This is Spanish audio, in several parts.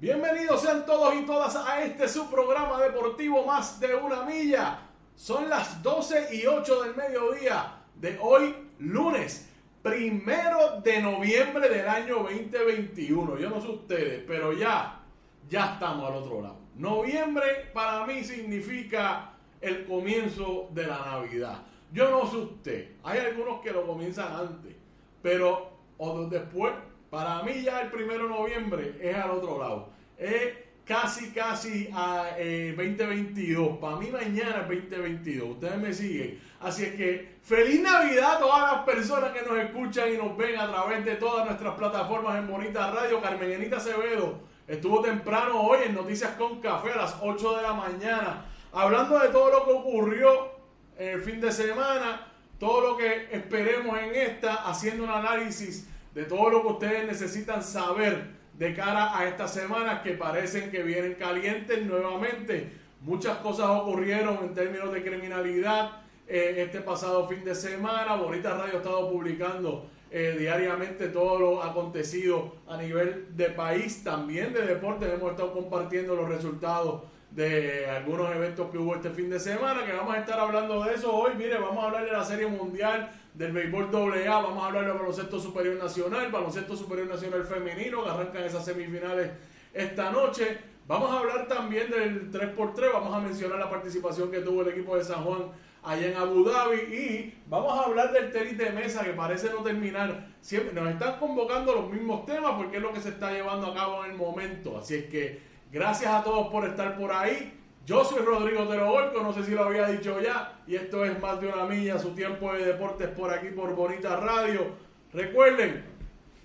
Bienvenidos sean todos y todas a este su programa deportivo Más de una Milla. Son las 12 y 8 del mediodía de hoy, lunes, primero de noviembre del año 2021. Yo no sé ustedes, pero ya, ya estamos al otro lado. Noviembre para mí significa el comienzo de la Navidad. Yo no sé usted, hay algunos que lo comienzan antes, pero o después, para mí ya el primero de noviembre es al otro lado. Es casi, casi a eh, 2022. Para mí mañana es 2022. Ustedes me siguen. Así es que feliz Navidad a todas las personas que nos escuchan y nos ven a través de todas nuestras plataformas en Bonita Radio. Carmen Enita Acevedo estuvo temprano hoy en Noticias con Café a las 8 de la mañana. Hablando de todo lo que ocurrió el fin de semana, todo lo que esperemos en esta, haciendo un análisis de todo lo que ustedes necesitan saber de cara a estas semanas que parecen que vienen calientes nuevamente. Muchas cosas ocurrieron en términos de criminalidad eh, este pasado fin de semana. Bonita Radio ha estado publicando eh, diariamente todo lo acontecido a nivel de país, también de deporte. Hemos estado compartiendo los resultados de algunos eventos que hubo este fin de semana, que vamos a estar hablando de eso hoy. Mire, vamos a hablar de la Serie Mundial del Béisbol AA, vamos a hablar del Baloncesto Superior Nacional, Baloncesto Superior Nacional Femenino, que arrancan esas semifinales esta noche. Vamos a hablar también del 3x3, vamos a mencionar la participación que tuvo el equipo de San Juan allá en Abu Dhabi y vamos a hablar del tenis de mesa que parece no terminar. Siempre nos están convocando los mismos temas porque es lo que se está llevando a cabo en el momento. Así es que gracias a todos por estar por ahí. Yo soy Rodrigo Terobolco, no sé si lo había dicho ya, y esto es más de una milla, su tiempo de deportes por aquí por Bonita Radio. Recuerden,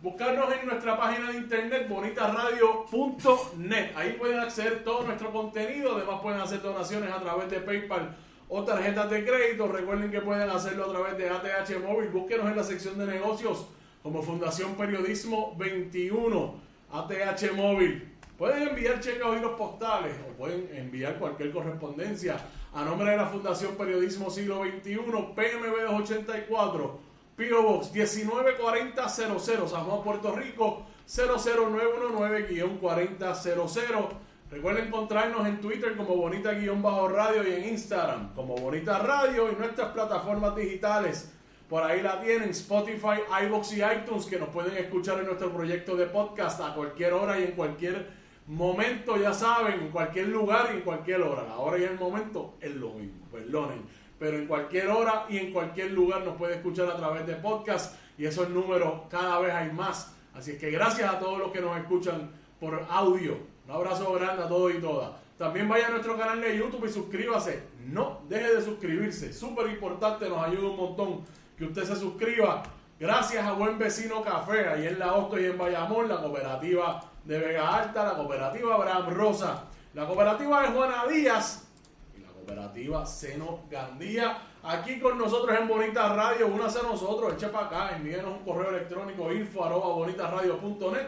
buscarnos en nuestra página de internet bonitaradio.net. Ahí pueden acceder todo nuestro contenido, además pueden hacer donaciones a través de PayPal o tarjetas de crédito. Recuerden que pueden hacerlo a través de ATH Móvil. Búsquenos en la sección de negocios como Fundación Periodismo 21, ATH Móvil. Pueden enviar cheques o giros postales o pueden enviar cualquier correspondencia a nombre de la Fundación Periodismo Siglo XXI, PMB 284, P.O. Box 194000, San Juan, Puerto Rico 00919-4000. Recuerden encontrarnos en Twitter como Bonita-Radio y en Instagram como Bonita Radio y nuestras plataformas digitales. Por ahí la tienen Spotify, iBox y iTunes que nos pueden escuchar en nuestro proyecto de podcast a cualquier hora y en cualquier momento, ya saben, en cualquier lugar y en cualquier hora. La hora y el momento es lo mismo, perdonen. Pero en cualquier hora y en cualquier lugar nos puede escuchar a través de podcast y esos números cada vez hay más. Así es que gracias a todos los que nos escuchan por audio Un abrazo grande a todos y todas. También vaya a nuestro canal de YouTube y suscríbase. No deje de suscribirse. Súper importante, nos ayuda un montón que usted se suscriba. Gracias a Buen Vecino Café, ahí en La Hosto y en Bayamón, la cooperativa de Vega Alta, la cooperativa Abraham Rosa, la cooperativa de Juana Díaz y la cooperativa Seno Gandía. Aquí con nosotros en Bonita Radio, únase a nosotros, eche para acá, envíenos un correo electrónico info arroba bonitasradio.net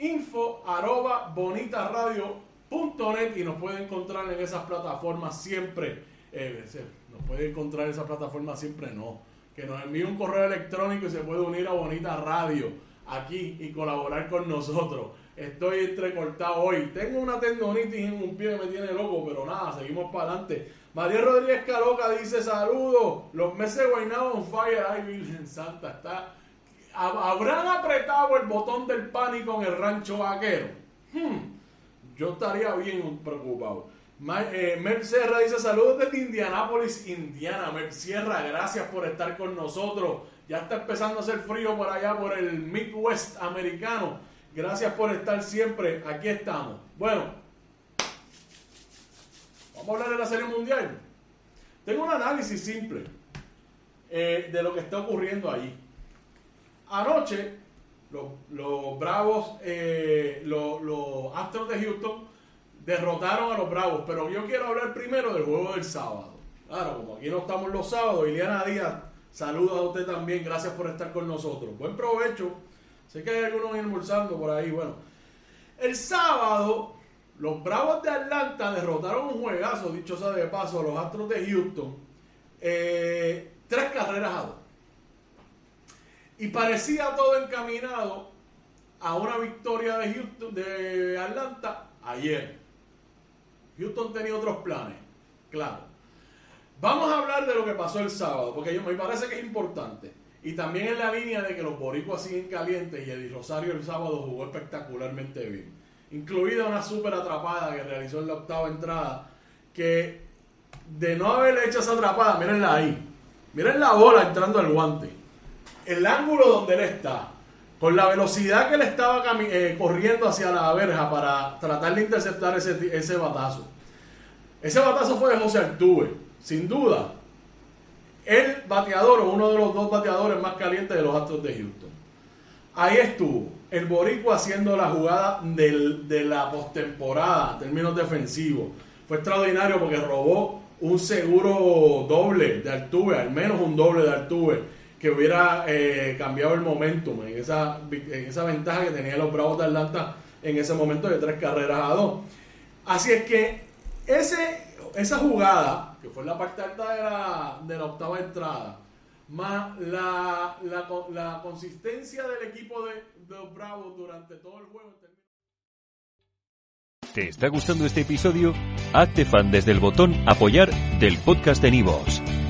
info arroba bonitasradio.net y nos puede encontrar en esas plataformas siempre. Eh, nos puede encontrar en esas plataformas siempre, no. Que nos envíe un correo electrónico y se puede unir a Bonita Radio aquí y colaborar con nosotros. Estoy entrecortado hoy. Tengo una tendonitis en un pie que me tiene loco, pero nada, seguimos para adelante. María Rodríguez Caloca dice saludos. Los meses de Guaynabo on fire. Ay, Virgen Santa, está. ¿Habrán apretado el botón del pánico en el rancho vaquero? Hmm, yo estaría bien preocupado. Eh, Mer Sierra dice saludos desde Indianápolis, Indiana. Mer Sierra, gracias por estar con nosotros. Ya está empezando a hacer frío por allá, por el Midwest americano. Gracias por estar siempre. Aquí estamos. Bueno, vamos a hablar de la Serie Mundial. Tengo un análisis simple eh, de lo que está ocurriendo allí. Anoche, los, Bravos, eh, los Astros de Houston derrotaron a los Bravos, pero yo quiero hablar primero del juego del sábado. Claro, como aquí no estamos los sábados, Iliana Díaz, saluda a usted también, gracias por estar con nosotros. Buen provecho Sé que hay algunos almorzando por ahí. Bueno, el sábado, los Bravos de Atlanta derrotaron un juegazo, dicho sea de paso, a los Astros de Houston. Eh, tres carreras a dos. Y parecía todo encaminado a una victoria de Houston, de Atlanta ayer. Houston tenía otros planes, claro. Vamos a hablar de lo que pasó el sábado, porque me parece que es importante. Y también en la línea de que los boricuas siguen calientes y Eddie Rosario el sábado jugó espectacularmente bien. Incluida una súper atrapada que realizó en la octava entrada, que de no haberle hecho esa atrapada, mírenla ahí. Miren la bola entrando al guante. El ángulo donde él está, con la velocidad que él estaba eh, corriendo hacia la verja para tratar de interceptar ese, ese batazo. Ese batazo fue de José Altuve, sin duda el bateador uno de los dos bateadores más calientes de los Astros de Houston. Ahí estuvo el Boricua haciendo la jugada de la postemporada en términos defensivos. Fue extraordinario porque robó un seguro doble de Altuve, al menos un doble de Altuve, que hubiera eh, cambiado el momentum en esa, en esa ventaja que tenían los Bravos de Atlanta en ese momento de tres carreras a dos. Así es que ese, esa jugada que fue la parte alta de la, de la octava entrada, más la, la, consistencia del equipo de, de los Bravos durante todo el juego. ¿Te está gustando este episodio? Hazte fan desde el botón apoyar del podcast de Nivos.